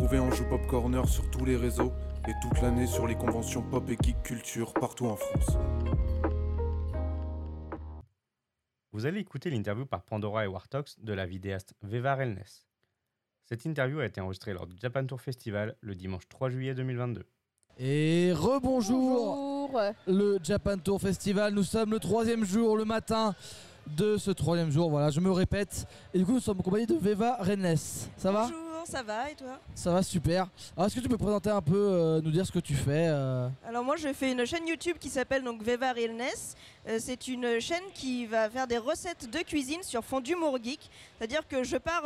retrouver en joue Pop Corner sur tous les réseaux et toute l'année sur les conventions pop et geek culture partout en France. Vous allez écouter l'interview par Pandora et Wartox de la vidéaste Veva Relness. Cette interview a été enregistrée lors du Japan Tour Festival le dimanche 3 juillet 2022. Et rebonjour Bonjour. le Japan Tour Festival. Nous sommes le troisième jour, le matin de ce troisième jour. Voilà, je me répète. Et du coup, nous sommes en compagnie de Veva Rennes. Ça va? Bonjour, ça va et toi? Ça va super. Alors, est-ce que tu peux présenter un peu, euh, nous dire ce que tu fais euh? Alors moi je fais une chaîne YouTube qui s'appelle donc Veva Realness. Euh, c'est une chaîne qui va faire des recettes de cuisine sur fond d'humour geek. C'est-à-dire que je pars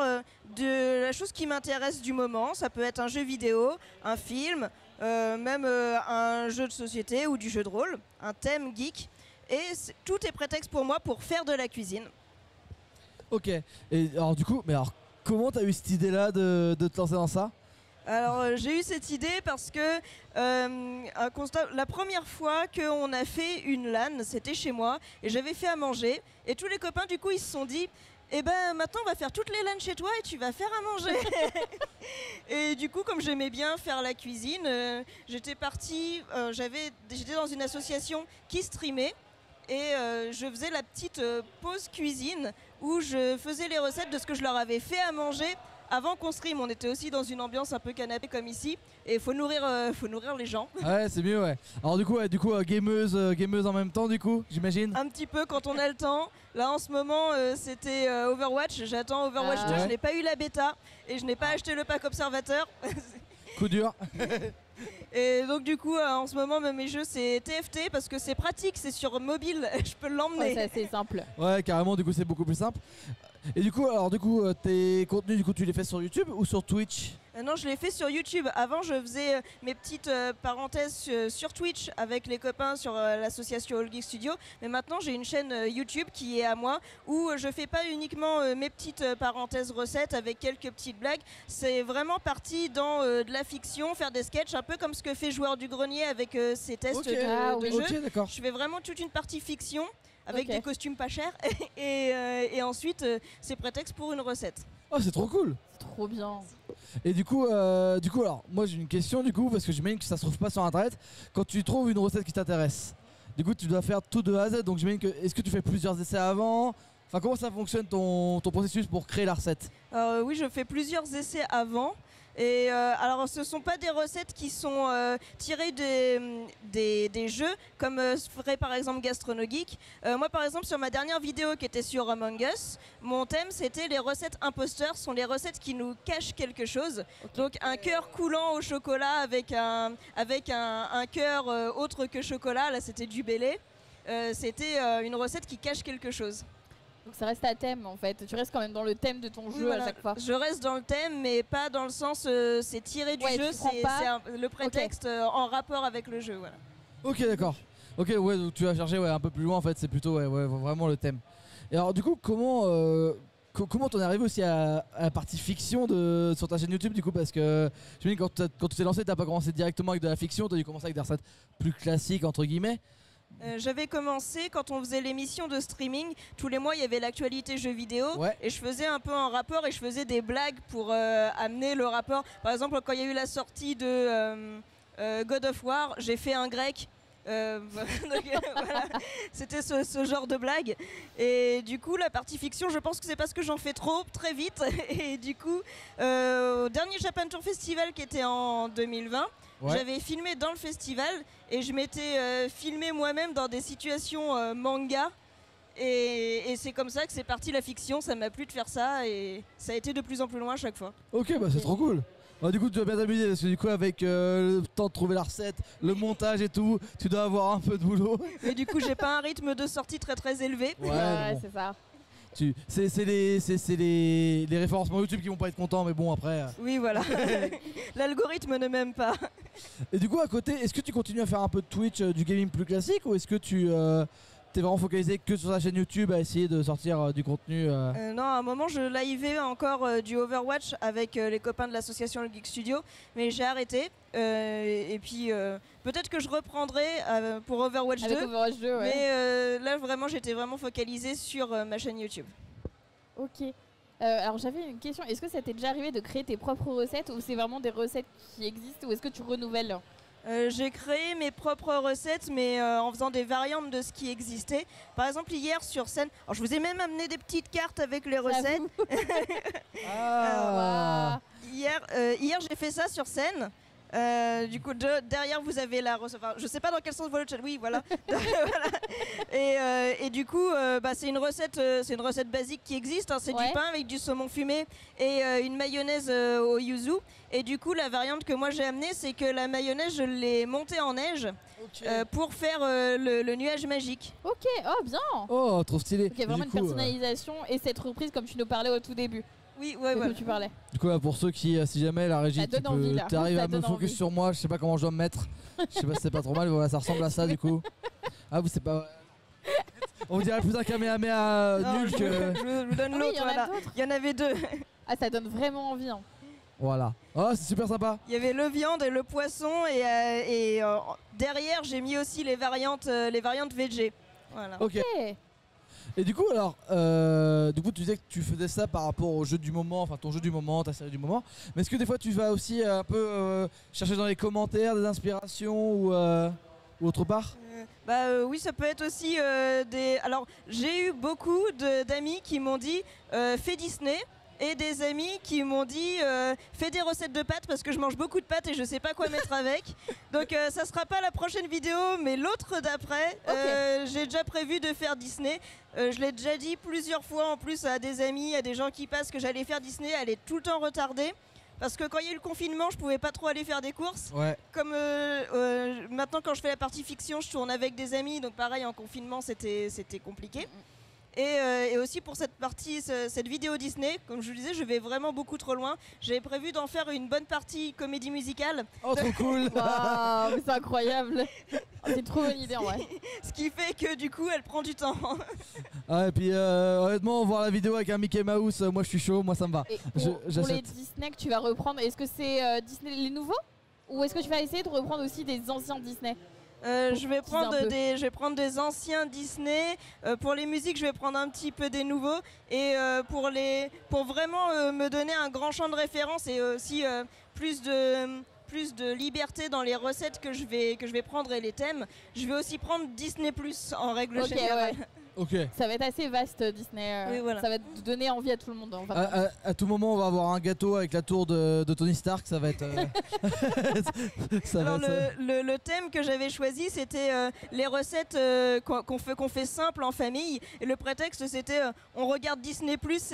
de la chose qui m'intéresse du moment. Ça peut être un jeu vidéo, un film, même un jeu de société ou du jeu de rôle, un thème geek. Et tout est prétexte pour moi pour faire de la cuisine. Ok. Et alors, du coup, mais alors, comment t'as eu cette idée-là de, de te lancer dans ça? Alors euh, j'ai eu cette idée parce que euh, un constat, la première fois qu'on a fait une LAN, c'était chez moi et j'avais fait à manger et tous les copains du coup ils se sont dit eh ben maintenant on va faire toutes les LAN chez toi et tu vas faire à manger. et du coup comme j'aimais bien faire la cuisine, euh, j'étais partie, j'avais, j'étais dans une association qui streamait. Et euh, je faisais la petite euh, pause cuisine où je faisais les recettes de ce que je leur avais fait à manger avant qu'on stream. On était aussi dans une ambiance un peu canapé comme ici. Et il faut nourrir, euh, faut nourrir les gens. Ouais, c'est mieux, ouais. Alors, du coup, ouais, du coup, euh, gameuse, euh, gameuse en même temps, du coup, j'imagine. Un petit peu quand on a le temps. Là en ce moment c'était Overwatch. J'attends Overwatch Ah. 2. Ouais. Je n'ai pas eu la bêta et je n'ai pas acheté le pack observateur. Coup dur. Et donc du coup euh, en ce moment même mes jeux c'est TFT parce que c'est pratique, c'est sur mobile, je peux l'emmener. Ouais, c'est assez simple. Ouais, carrément, du coup, c'est beaucoup plus simple. Et du coup, alors, du coup, euh, tes contenus, du coup, tu les fais sur YouTube ou sur Twitch? Non, je l'ai fait sur YouTube. Avant, je faisais euh, mes petites euh, parenthèses euh, sur Twitch avec les copains sur euh, l'association All Geek Studio. Mais maintenant, j'ai une chaîne euh, YouTube qui est à moi où euh, je fais pas uniquement euh, mes petites euh, parenthèses recettes avec quelques petites blagues. C'est vraiment parti dans euh, de la fiction, faire des sketchs, un peu comme ce que fait Joueur du Grenier avec euh, ses tests de, Ah de oui. d'accord. Je fais vraiment toute une partie fiction avec des costumes pas chers et, euh, et ensuite euh, c'est prétexte pour une recette. Oh, c'est trop cool. C'est trop bien. Et du coup, euh, du coup, alors, moi j'ai une question du coup, parce que j'imagine que ça se trouve pas sur internet. Quand tu trouves une recette qui t'intéresse, du coup, tu dois faire tout de A à Z. Donc j'imagine que, est-ce que tu fais plusieurs essais avant? Enfin, comment ça fonctionne ton, ton processus pour créer la recette? Euh, oui, je fais plusieurs essais avant. Et euh, alors, ce sont pas des recettes qui sont euh, tirées des, des, des jeux, comme euh, ferait par exemple Gastronogeek. Euh, moi, par exemple, sur ma dernière vidéo qui était sur Among Us, mon thème c'était les recettes imposteurs, sont les recettes qui nous cachent quelque chose. Donc, un cœur coulant au chocolat avec un, avec un, un cœur autre que chocolat, là c'était du bélé. C'était une recette qui cache quelque chose. Donc ça reste à thème en fait. Tu restes quand même dans le thème de ton Oui, jeu voilà. à chaque fois. Je reste dans le thème, mais pas dans le sens euh, c'est tiré du Ouais, jeu, c'est le prétexte euh, en rapport avec le jeu. Voilà. Ok, d'accord. Ok, ouais, donc tu vas chercher ouais, un peu plus loin en fait, c'est plutôt ouais, ouais, vraiment le thème. Et alors, du coup, comment euh, co- comment t'en es arrivé aussi à, à la partie fiction de, sur ta chaîne YouTube du coup Parce que je me dis, quand, quand tu t'es lancé, t'as pas commencé directement avec de la fiction, t'as dû commencer avec des recettes plus classiques entre guillemets. Euh, J'avais commencé quand on faisait l'émission de streaming. Tous les mois, il y avait l'actualité jeux vidéo. Ouais. Et je faisais un peu un rapport et je faisais des blagues pour euh, amener le rapport. Par exemple, quand il y a eu la sortie de euh, God of War, j'ai fait un grec. Voilà. C'était ce, ce genre de blague. Et du coup, la partie fiction, je pense que c'est parce que j'en fais trop, très vite. Et du coup, au dernier Japan Tour Festival qui était en 2020, Ouais. j'avais filmé dans le festival et je m'étais euh, filmé moi-même dans des situations euh, manga. Et, et c'est comme ça que c'est parti la fiction, ça m'a plu de faire ça et ça a été de plus en plus loin à chaque fois. Ok, bah c'est trop cool. Bah, du coup, tu vas bien t'amuser parce que du coup, avec euh, le temps de trouver la recette, le montage et tout, tu dois avoir un peu de boulot. Mais du coup, j'ai pas un rythme de sortie très très élevé. Ouais, bon. c'est ça. Tu- C'est c'est les, c'est- c'est les, les référencements YouTube qui vont pas être contents, mais bon, après. euh. Oui, voilà. L'algorithme ne m'aime pas. Et du coup, à côté, est-ce que tu continues à faire un peu de Twitch, euh, du gaming plus classique, ou est-ce que tu euh, t'es vraiment focalisé que sur ta chaîne YouTube à essayer de sortir euh, du contenu euh, Euh, non, à un moment, je livais encore euh, du Overwatch avec euh, les copains de l'association Le Geek Studio, mais j'ai arrêté. Euh, et puis, euh, peut-être que je reprendrai euh, pour Overwatch 2. Avec Overwatch 2, ouais. Mais euh, là, vraiment, j'étais vraiment focalisée sur euh, ma chaîne YouTube. Ok. Euh, alors j'avais une question, est-ce que ça t'est déjà arrivé de créer tes propres recettes ou c'est vraiment des recettes qui existent ou est-ce que tu renouvelles? Euh, j'ai créé mes propres recettes, mais euh, en faisant des variantes de ce qui existait. Par exemple, hier sur scène, alors je vous ai même amené des petites cartes avec les recettes. Ah. Hier, euh, hier j'ai fait ça sur scène. Euh, du coup, de- derrière vous avez la recette. Enfin, je sais pas dans quel sens voit le chat. Oui, voilà. Voilà. Et, euh, et du coup, euh, bah, c'est une recette, euh, c'est une recette basique qui existe. hein. C'est Ouais. du pain avec du saumon fumé et euh, une mayonnaise euh, au yuzu. Et du coup, la variante que moi j'ai amenée, c'est que la mayonnaise, je l'ai montée en neige euh, pour faire euh, le, le nuage magique. Ok, oh bien Oh, trop stylé. Ok, vraiment du une coup, euh, personnalisation et cette reprise comme tu nous parlais au tout début. Oui, ouais, ouais. tu parlais. Du coup, là, pour ceux qui, euh, si jamais la régie, Ça tu donne peux- envie, là. t'arrives Ça à me donne focus envie. sur moi, je sais pas comment je dois me mettre. Je sais pas si c'est pas trop mal, mais voilà, ça ressemble à ça du coup. Ah, vous c'est pas. On dirait plus un Kamehameha Non, nul je, que. je- je vous donne Ah oui, l'autre. il y en a voilà. d'autres. Il y en avait deux. Ah, ça donne vraiment envie. hein. Voilà. Oh, c'est super sympa. Il y avait le viande et le poisson et, euh, et, euh, derrière j'ai mis aussi les variantes, euh, les variantes VG. Voilà. Ok. Ok. Et du coup, alors, euh, du coup, tu disais que tu faisais ça par rapport au jeu du moment, enfin ton jeu du moment, ta série du moment. Mais est-ce que des fois tu vas aussi euh, un peu euh, chercher dans les commentaires des inspirations ou, euh, ou autre part? Bah oui, ça peut être aussi des. Alors j'ai eu beaucoup d'amis qui m'ont dit fais Disney. Et des amis qui m'ont dit euh, fais des recettes de pâtes parce que je mange beaucoup de pâtes et je sais pas quoi mettre avec. Donc euh, ça sera pas la prochaine vidéo, mais l'autre d'après. Euh, J'ai déjà prévu de faire Disney. Euh, je l'ai déjà dit plusieurs fois en plus à des amis, à des gens qui passent que j'allais faire Disney. Elle est tout le temps retardée. Parce que quand il y a eu le confinement, je pouvais pas trop aller faire des courses. Ouais. Comme euh, euh, maintenant, quand je fais la partie fiction, je tourne avec des amis, donc pareil, en confinement, c'était c'était compliqué. Et, euh, et aussi pour cette partie, ce- cette vidéo Disney, comme je vous disais, je vais vraiment beaucoup trop loin. J'avais prévu d'en faire une bonne partie comédie musicale, Oh, trop cool Waouh, mais c'est incroyable. C'est une trop bonne idée en vrai. ce qui fait que du coup, elle prend du temps. Ah, et puis euh, honnêtement, voir la vidéo avec un Mickey Mouse, euh, moi je suis chaud, moi ça me va. Je- pour, les. Disney que tu vas reprendre, est-ce que c'est euh, Disney les nouveaux? Ou est-ce que tu vas essayer de reprendre aussi des anciens Disney? Euh, je, vais prendre des, je vais prendre des anciens Disney. Euh, pour les musiques, je vais prendre un petit peu des nouveaux. Et euh, pour, les, pour vraiment me donner un grand champ de référence et aussi plus de plus de liberté dans les recettes que je vais que je vais prendre et les thèmes. Je vais aussi prendre Disney Plus en règle générale. ouais. Ok. Ça va être assez vaste Disney. euh, Oui, voilà. Ça va te donner envie à tout le monde. en À, vacances. à- à tout moment, on va avoir un gâteau avec la tour de, de Tony Stark, ça va être. euh, ça va Alors être- le, le- le thème que j'avais choisi, c'était euh, les recettes euh, qu'on fait, qu'on fait simples en famille. Et le prétexte, c'était euh, on regarde Disney Plus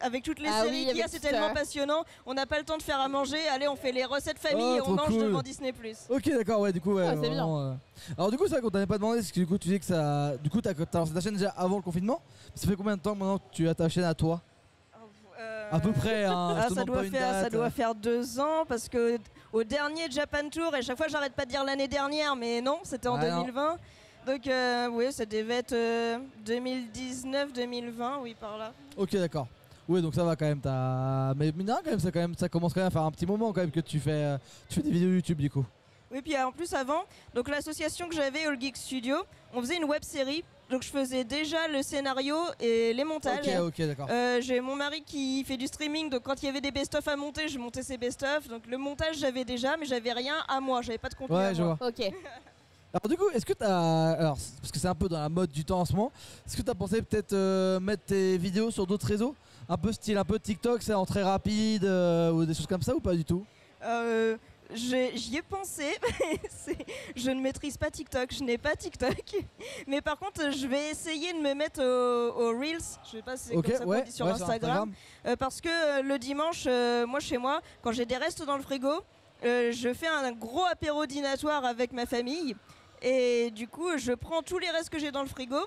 avec toutes les Ah séries oui, qu'il y a, c'est tellement ça. passionnant. On n'a pas le temps de faire à manger. Allez, on fait les recettes famille Oh, et on mange cool. devant Disney Plus. Ok, d'accord, ouais, du coup, ouais. Ah, c'est vraiment, euh. Alors, du coup, c'est vrai qu'on t'avait pas demandé, parce que du coup, tu dis que ça. Du coup, t'as t'as lancé ta chaîne déjà avant le confinement. Ça fait combien de temps maintenant que tu as ta chaîne à toi? À peu près, hein. Ah, ça, doit faire, ça doit faire deux ans parce que au dernier Japan Tour, et chaque fois j'arrête pas de dire l'année dernière, mais non, c'était en Ah, non. 2020. Donc euh, oui, ça devait être euh, 2019-2020, oui par là. Ok, d'accord. Oui, donc ça va quand même. Mais rien, quand même, ça, quand même, ça commence quand même à faire un petit moment quand même que tu fais, euh, tu fais des vidéos YouTube du coup. Oui, puis euh, en plus avant, donc l'association que j'avais, All Geek Studio, on faisait une web série. Donc je faisais déjà le scénario et les montages. Ok, ok, d'accord. Euh, j'ai mon mari qui fait du streaming, donc quand il y avait des best-of à monter, je montais ces best-of. Donc le montage j'avais déjà, mais j'avais rien à moi, j'avais pas de contenu. à Ouais, je moi. vois. Ok. Alors du coup, est-ce que t'as... Alors, parce que c'est un peu dans la mode du temps en ce moment, est-ce que t'as pensé peut-être euh, mettre tes vidéos sur d'autres réseaux? Un peu style un peu TikTok, c'est en très rapide euh, ou des choses comme ça ou pas du tout? Euh, J'y ai pensé. Je ne maîtrise pas TikTok, je n'ai pas TikTok. Mais par contre, je vais essayer de me mettre au, au Reels. Je sais pas si c'est comme ça ouais, dit sur ouais, Instagram. Euh, parce que euh, le dimanche, euh, moi chez moi, quand j'ai des restes dans le frigo, euh, je fais un gros apéro dînatoire avec ma famille. Et du coup, je prends tous les restes que j'ai dans le frigo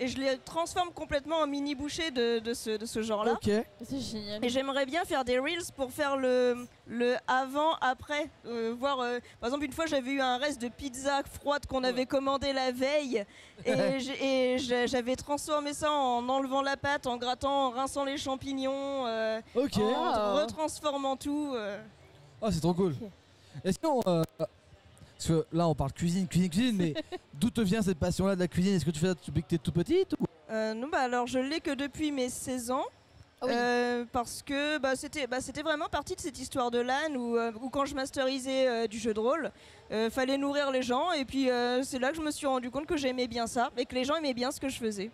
et je les transforme complètement en mini bouchées de, de ce, de ce genre-là. Ok. C'est génial. Et j'aimerais bien faire des reels pour faire le, le avant-après. Euh, voir, euh, par exemple, une fois j'avais eu un reste de pizza froide qu'on avait commandé la veille et j'avais transformé ça en enlevant la pâte, en grattant, en rinçant les champignons, euh, Ok. en Ah. retransformant tout. euh. Oh, c'est trop cool. Ok. Est-ce qu'on. Parce que là, on parle cuisine, cuisine, cuisine, mais d'où te vient cette passion-là de la cuisine? Est-ce que tu fais ça depuis que t'es tout petite ou- Euh, non, bah alors je l'ai que depuis mes 16 ans. Ah oui. Euh, parce que bah, c'était bah, c'était vraiment partie de cette histoire de LAN où, euh, où quand je masterisais euh, du jeu de rôle, euh, fallait nourrir les gens et puis euh, c'est là que je me suis rendu compte que j'aimais bien ça et que les gens aimaient bien ce que je faisais.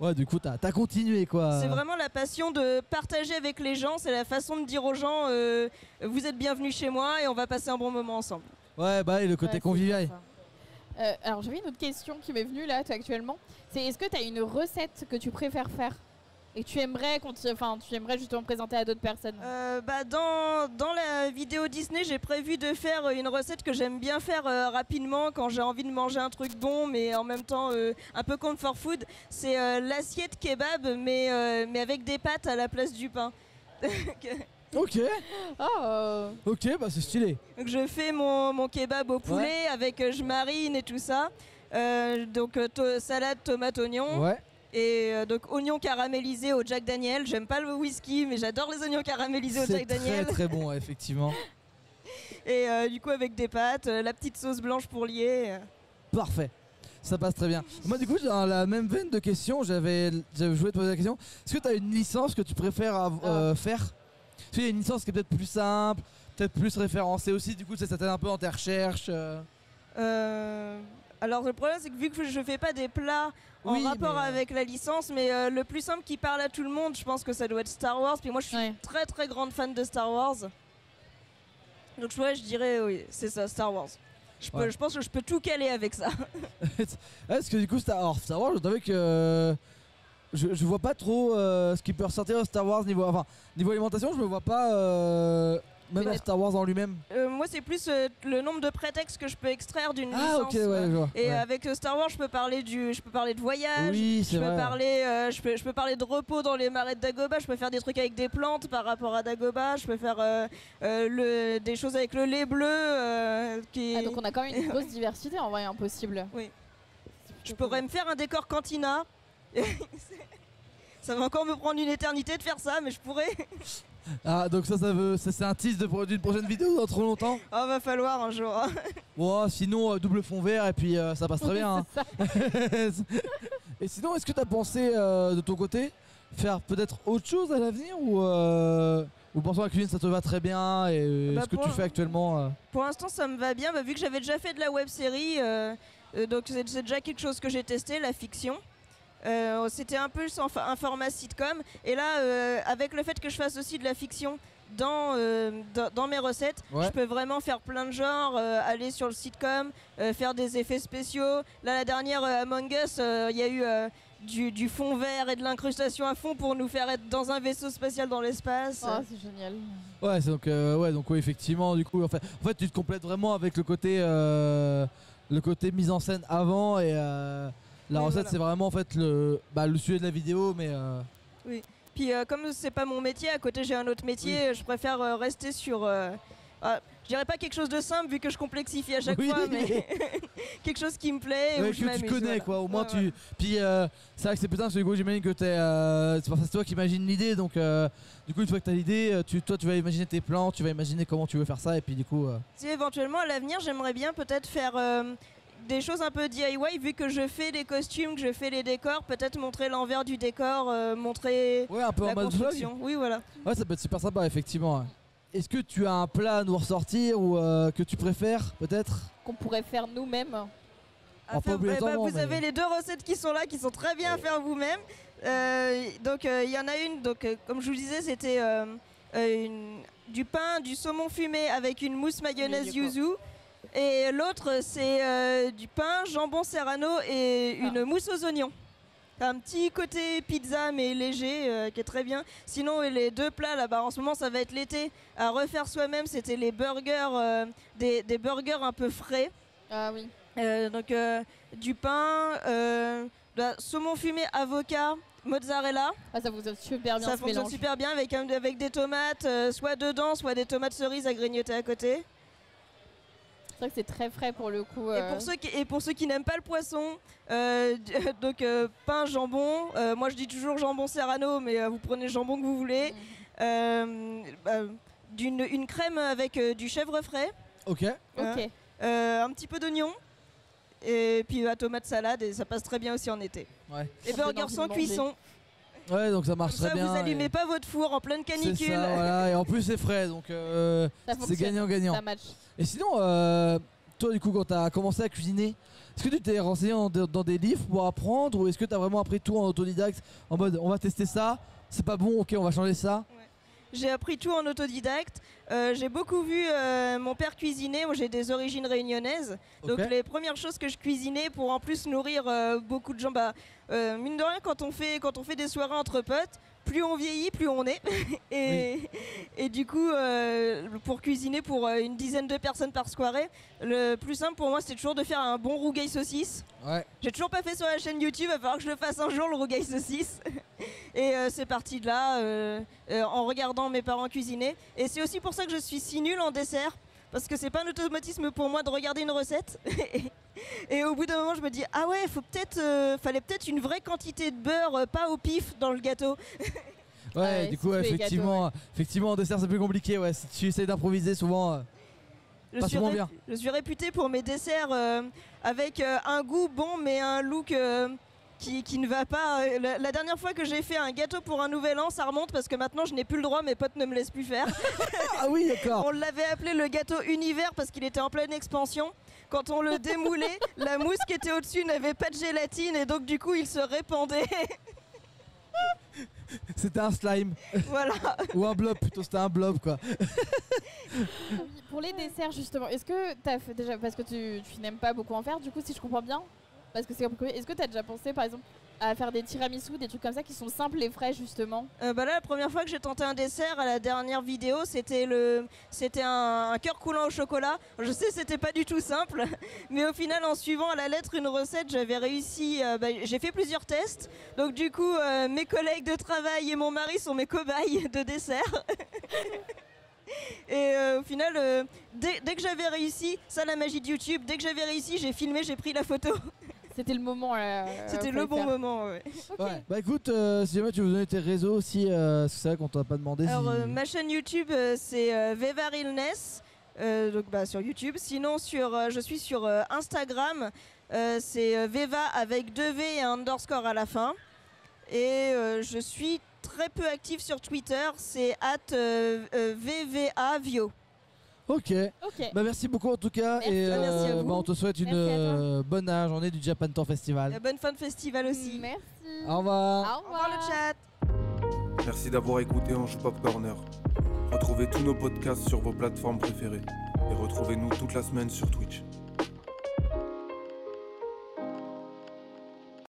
Ouais, du coup, t'as as continué quoi. C'est vraiment la passion de partager avec les gens, c'est la façon de dire aux gens euh, vous êtes bienvenus chez moi et on va passer un bon moment ensemble. Ouais, bah, et le côté convivial. Euh, alors j'avais une autre question qui m'est venue là toi, actuellement. C'est est-ce que tu as une recette que tu préfères faire? Et que tu aimerais, enfin, tu aimerais justement présenter à d'autres personnes? Euh, bah, dans, dans la vidéo Disney, j'ai prévu de faire une recette que j'aime bien faire euh, rapidement quand j'ai envie de manger un truc bon, mais en même temps euh, un peu comfort food. C'est euh, l'assiette kebab, mais, euh, mais avec des pâtes à la place du pain. Ok, Oh, euh, ok, bah c'est stylé. Donc je fais mon, mon kebab au poulet avec euh, je marine et tout ça. Euh, donc euh, to- salade, tomate, oignon. Ouais. Et donc oignons caramélisés au Jack Daniel. J'aime pas le whisky, mais j'adore les oignons caramélisés au C'est Jack Daniel. très très bon, effectivement. Et du coup avec des pâtes, la petite sauce blanche pour lier. Parfait. Ça passe très bien. Moi, du coup, dans la même veine de questions, j'avais, j'avais joué de poser la question. Est-ce que tu as une licence que tu préfères Ah. euh, faire? Est-ce qu'il y a une licence qui est peut-être plus simple, peut-être plus référencée aussi Du coup, ça t'aide un peu dans tes recherches. euh. Euh, alors le problème c'est que vu que je fais pas des plats en Oui, rapport mais, euh, avec la licence, mais euh, le plus simple qui parle à tout le monde, je pense que ça doit être Star Wars. Puis moi je suis Ouais. très très grande fan de Star Wars. Donc ouais, je dirais oui, c'est ça, Star Wars. Je, peux, Ouais. je pense que je peux tout caler avec ça. Parce que du coup, Star, alors, Star Wars, je t'avoue que euh, je, je vois pas trop euh, ce qui peut ressortir de Star Wars niveau, enfin, niveau alimentation. Je me vois pas euh, même Mais- dans Star Wars en lui-même. Euh, moi c'est plus euh, le nombre de prétextes que je peux extraire d'une Ah, licence. ok, ouais, je vois. Et ouais. avec Star Wars, je peux parler du, je peux parler de voyage. oui, Je c'est peux, vrai. parler, euh, je, peux, je peux parler de repos dans les marais de Dagoba, je peux faire des trucs avec des plantes par rapport à Dagoba, je peux faire euh, euh, le, des choses avec le lait bleu. euh, qui... Ah, donc on a quand même une grosse diversité en vrai, impossible. Oui. Je pourrais me faire un décor cantina. ça va encore me prendre une éternité de faire ça, mais je pourrais. Ah, donc ça, ça veut, ça c'est un tease d'une prochaine vidéo dans trop longtemps? Oh, va falloir un jour. hein. Bon, sinon euh, double fond vert et puis euh, ça passe très bien. hein. Et sinon, est-ce que tu as pensé euh, de ton côté faire peut-être autre chose à l'avenir ou ou pensant que la cuisine ça te va très bien et Bah, ce que pour- tu fais actuellement Pour l'instant, ça me va bien, bah, vu que j'avais déjà fait de la web série, donc c'est déjà quelque chose que j'ai testé, la fiction. Euh, C'était un peu un format sitcom, et là, euh, avec le fait que je fasse aussi de la fiction dans, euh, dans, dans mes recettes, Ouais. je peux vraiment faire plein de genres, euh, aller sur le sitcom, euh, faire des effets spéciaux. Là, la dernière euh, Among Us, euh, il y a eu euh, du, du fond vert et de l'incrustation à fond pour nous faire être dans un vaisseau spatial dans l'espace. Oh, c'est génial. Ouais, c'est donc euh, ouais, donc oui, effectivement, du coup, en fait, en fait, tu te complètes vraiment avec le côté euh, le côté mise en scène avant et euh, la Oui, recette voilà. c'est vraiment en fait le bah, le sujet de la vidéo, mais euh, Puis euh, comme c'est pas mon métier, à côté j'ai un autre métier, je préfère euh, rester sur. euh, ah, je dirais pas quelque chose de simple vu que je complexifie à chaque Oui. fois, mais quelque chose qui me plaît ouais, où je que tu connais voilà. quoi. Au moins Ouais, tu. Puis c'est vrai que c'est putain, parce que j'imagine que t'es. C'est toi qui imagines l'idée, donc du coup une fois que t'as l'idée, tu, toi tu vas imaginer tes plans, tu vas imaginer comment tu veux faire ça et puis du coup. Si éventuellement à l'avenir j'aimerais bien peut-être faire des choses un peu DIY vu que je fais les costumes, que je fais les décors, peut-être montrer l'envers du décor, euh, montrer Ouais, un peu la en mode vlog. construction. Oui voilà. Ouais, ça peut être super sympa, effectivement. Est-ce que tu as un plat à nous ressortir ou euh, que tu préfères, peut-être? Qu'on pourrait faire nous-mêmes. Pas faire- eh ben, vous mais- avez les deux recettes qui sont là, qui sont très bien à faire vous-même. Euh, donc euh, il y en a une, donc euh, comme je vous le disais, c'était euh, euh, une- du pain, du saumon fumé avec une mousse mayonnaise yuzu. Et l'autre, c'est euh, du pain, jambon serrano et une mousse aux oignons. Un petit côté pizza mais léger euh, qui est très bien. Sinon les deux plats là-bas en ce moment ça va être l'été à refaire soi-même. C'était les burgers, euh, des, des burgers un peu frais. Ah oui. Donc du pain, de la saumon fumé, avocat, mozzarella. Ah, ça fonctionne super bien ça ce fonctionne mélange. super bien avec, avec des tomates, soit dedans, soit des tomates cerises à grignoter à côté. C'est vrai que c'est très frais pour le coup. Et euh. pour ceux qui, et pour ceux qui n'aiment pas le poisson, euh, donc euh, pain, jambon. euh, moi je dis toujours jambon serrano, mais euh, vous prenez le jambon que vous voulez. Mm. Euh, bah, d'une une crème avec euh, du chèvre frais, Ok. Ok. euh, un petit peu d'oignon. Et puis la tomate salade, et ça passe très bien aussi en été. Ouais. Et burgers sans cuisson. Ouais, donc ça marche Comme ça, très bien. vous et- allumez pas votre four en pleine canicule. ça, voilà. Et en plus, c'est frais, donc euh, c'est gagnant-gagnant. Et sinon, euh, toi, du coup, quand t'as commencé à cuisiner, est-ce que tu t'es renseigné dans, dans des livres pour apprendre ou est-ce que t'as vraiment appris tout en autodidacte en mode on va tester ça, c'est pas bon, ok, on va changer ça? J'ai appris tout en autodidacte. Euh, j'ai beaucoup vu euh, mon père cuisiner. Moi, j'ai des origines réunionnaises. Donc, les premières choses que je cuisinais pour en plus nourrir euh, beaucoup de gens, bah, mine de rien, quand on, fait, quand on fait des soirées entre potes, plus on vieillit, plus on est. et, et du coup, euh, pour cuisiner pour euh, une dizaine de personnes par soirée, le plus simple pour moi, c'était toujours de faire un bon rougail saucisse. Ouais. J'ai toujours pas fait sur la chaîne YouTube, il va falloir que je le fasse un jour le rougail saucisse. Et euh, c'est parti de là, euh, en regardant mes parents cuisiner. Et c'est aussi pour ça que je suis si nulle en dessert, parce que c'est pas un automatisme pour moi de regarder une recette. Et au bout d'un moment, je me dis ah ouais, faut peut-être, euh, fallait peut-être une vraie quantité de beurre, euh, pas au pif dans le gâteau. Ouais, Ouais, du si coup, tu fais effectivement, effectivement, en dessert, c'est plus compliqué. Ouais, si tu essayes d'improviser, souvent. euh, Je Pas suis, souvent ré- bien. je suis réputée pour mes desserts euh, avec euh, un goût bon, mais un look. euh, qui, qui ne va pas. Euh, La, la dernière fois que j'ai fait un gâteau pour un nouvel an, ça remonte parce que maintenant je n'ai plus le droit, mes potes ne me laissent plus faire. Ah oui, d'accord. On l'avait appelé le gâteau univers parce qu'il était en pleine expansion. Quand on le démoulait, la mousse qui était au-dessus n'avait pas de gélatine et donc du coup il se répandait. C'était un slime. voilà. Ou un blob, plutôt, c'était un blob, quoi. Pour les desserts, justement, est-ce que tu as fait déjà. Parce que tu, tu n'aimes pas beaucoup en faire, du coup, si je comprends bien. Est-ce que tu as déjà pensé, par exemple, à faire des tiramisu, des trucs comme ça qui sont simples et frais, justement? Euh, bah là, la première fois que j'ai tenté un dessert à la dernière vidéo, c'était le, c'était un, cœur coulant au chocolat. Je sais, c'était pas du tout simple, mais au final, en suivant à la lettre une recette, j'avais réussi. euh, bah, j'ai fait plusieurs tests, donc du coup, euh, mes collègues de travail et mon mari sont mes cobayes de dessert. Et au final, dès que j'avais réussi, ça la magie de YouTube, dès que j'avais réussi, j'ai filmé, j'ai pris la photo. C'était le moment. euh, C'était faut le bon faire. moment. ouais. Ok. Ouais. Bah écoute, euh, si jamais tu veux donner tes réseaux aussi, euh, c'est vrai qu'on t'a pas demandé Alors, si. euh, ma chaîne YouTube, euh, c'est euh, Veva Realness, euh, donc bah, sur YouTube. Sinon, sur, euh, je suis sur euh, Instagram, euh, c'est euh, Veva avec deux V et un underscore à la fin. Et euh, je suis très peu active sur Twitter, c'est at euh, euh, VVA Vio. Ok. Ok. Bah merci beaucoup en tout cas. Merci. et merci à vous. bah, on te souhaite une Merci à toi. euh, bonne euh, journée du Japan Tour Festival. Euh, bonne fin de festival aussi. Merci. Au revoir. Au Au revoir le chat. Merci d'avoir écouté Ange Pop Corner. Retrouvez tous nos podcasts sur vos plateformes préférées et retrouvez-nous toute la semaine sur Twitch.